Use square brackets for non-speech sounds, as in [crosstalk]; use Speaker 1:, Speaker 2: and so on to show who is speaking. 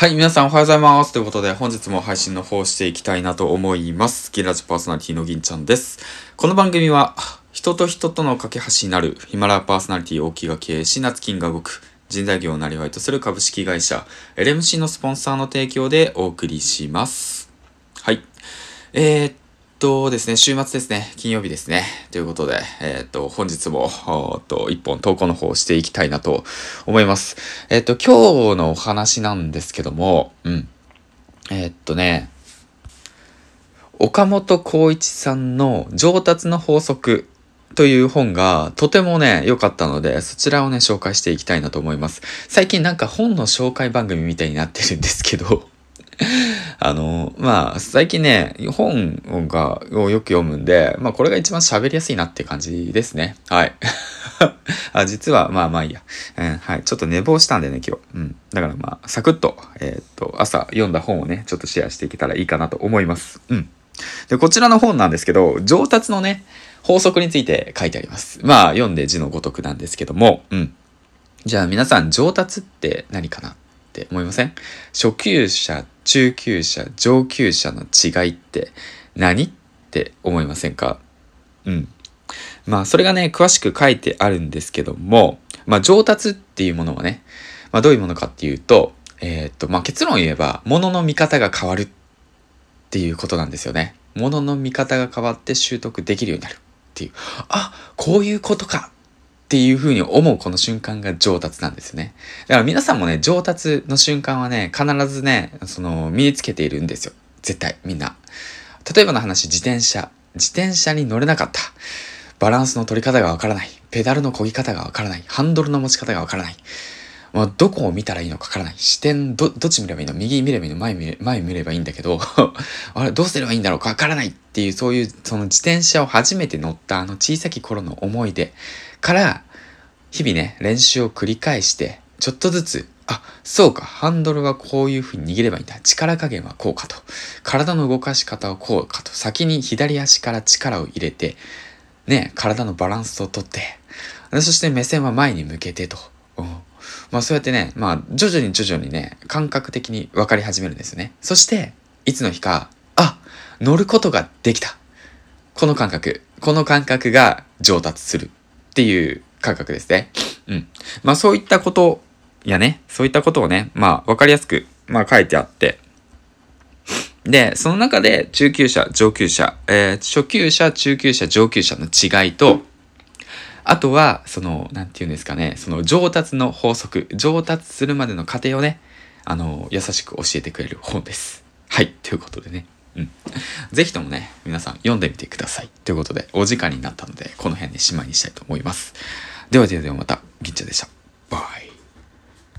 Speaker 1: はい、皆さんおはようございます。ということで、本日も配信の方していきたいなと思います。ギラジパーソナリティの銀ちゃんです。この番組は、人と人との架け橋になるヒマラヤパーソナリティ大木が経営し、夏金が動く人材業をなりわいとする株式会社 LMC のスポンサーの提供でお送りします。はい。えー、っとですね、週末ですね、金曜日ですね。ということで、えー、っと、本日も、っと、一本投稿の方をしていきたいなと思います。えー、っと、今日のお話なんですけども、うん。えー、っとね、岡本光一さんの上達の法則という本がとてもね、良かったので、そちらをね、紹介していきたいなと思います。最近なんか本の紹介番組みたいになってるんですけどあの、まあ、最近ね、本が、をよく読むんで、まあ、これが一番喋りやすいなって感じですね。はい。[laughs] あ、実は、まあまあいいや。うん、はい。ちょっと寝坊したんでね、今日。うん。だからまあ、サクッと、えー、っと、朝読んだ本をね、ちょっとシェアしていけたらいいかなと思います。うん。で、こちらの本なんですけど、上達のね、法則について書いてあります。まあ、読んで字のごとくなんですけども、うん。じゃあ皆さん、上達って何かなって思いません？初級者って、中級者、上級者の違いって何って思いませんか？うん。まあ、それがね、詳しく書いてあるんですけども、まあ、上達っていうものはね、まあ、どういうものかっていうと、えー、っと、まあ、結論を言えば、物のの見方が変わるっていうことなんですよね。物の見方が変わって習得できるようになるっていう。あ、こういうことかっていうふうに思うこの瞬間が上達なんですよね。だから皆さんもね、上達の瞬間はね、必ずね、その、身につけているんですよ。絶対、みんな。例えばの話、自転車。自転車に乗れなかった。バランスの取り方がわからない。ペダルの漕ぎ方がわからない。ハンドルの持ち方がわからない。まあ、どこを見たらいいのかわからない。視点、ど、どっち見ればいいの？右見ればいいの？前見れ前見ればいいんだけど [laughs] あれ、どうすればいいんだろうかわからないっていう、そういう、その自転車を初めて乗ったあの小さき頃の思い出から、日々ね、練習を繰り返して、ちょっとずつ、あ、そうか、ハンドルはこういう風に握ればいいんだ。力加減はこうかと。体の動かし方はこうかと。先に左足から力を入れて、ね、体のバランスをとって、そして目線は前に向けてと。うん、まあそうやってね、まあ徐々に徐々にね、感覚的に分かり始めるんですよね。そして、いつの日か、あ、乗ることができた。この感覚、この感覚が上達するっていう感覚ですね。うん。まあそういったことやね、そういったことをね、まあわかりやすく、まあ書いてあって、で、その中で中級者、上級者、えー、初級者、中級者、上級者の違いと、あとは、その、なんて言うんですかね、その上達の法則、上達するまでの過程をね、あの、優しく教えてくれる本です。はい、ということでね。うん。ぜひともね、皆さん読んでみてください。ということで、お時間になったので、こしまいにしたいと思います。ではではではまた、銀ちゃんでした。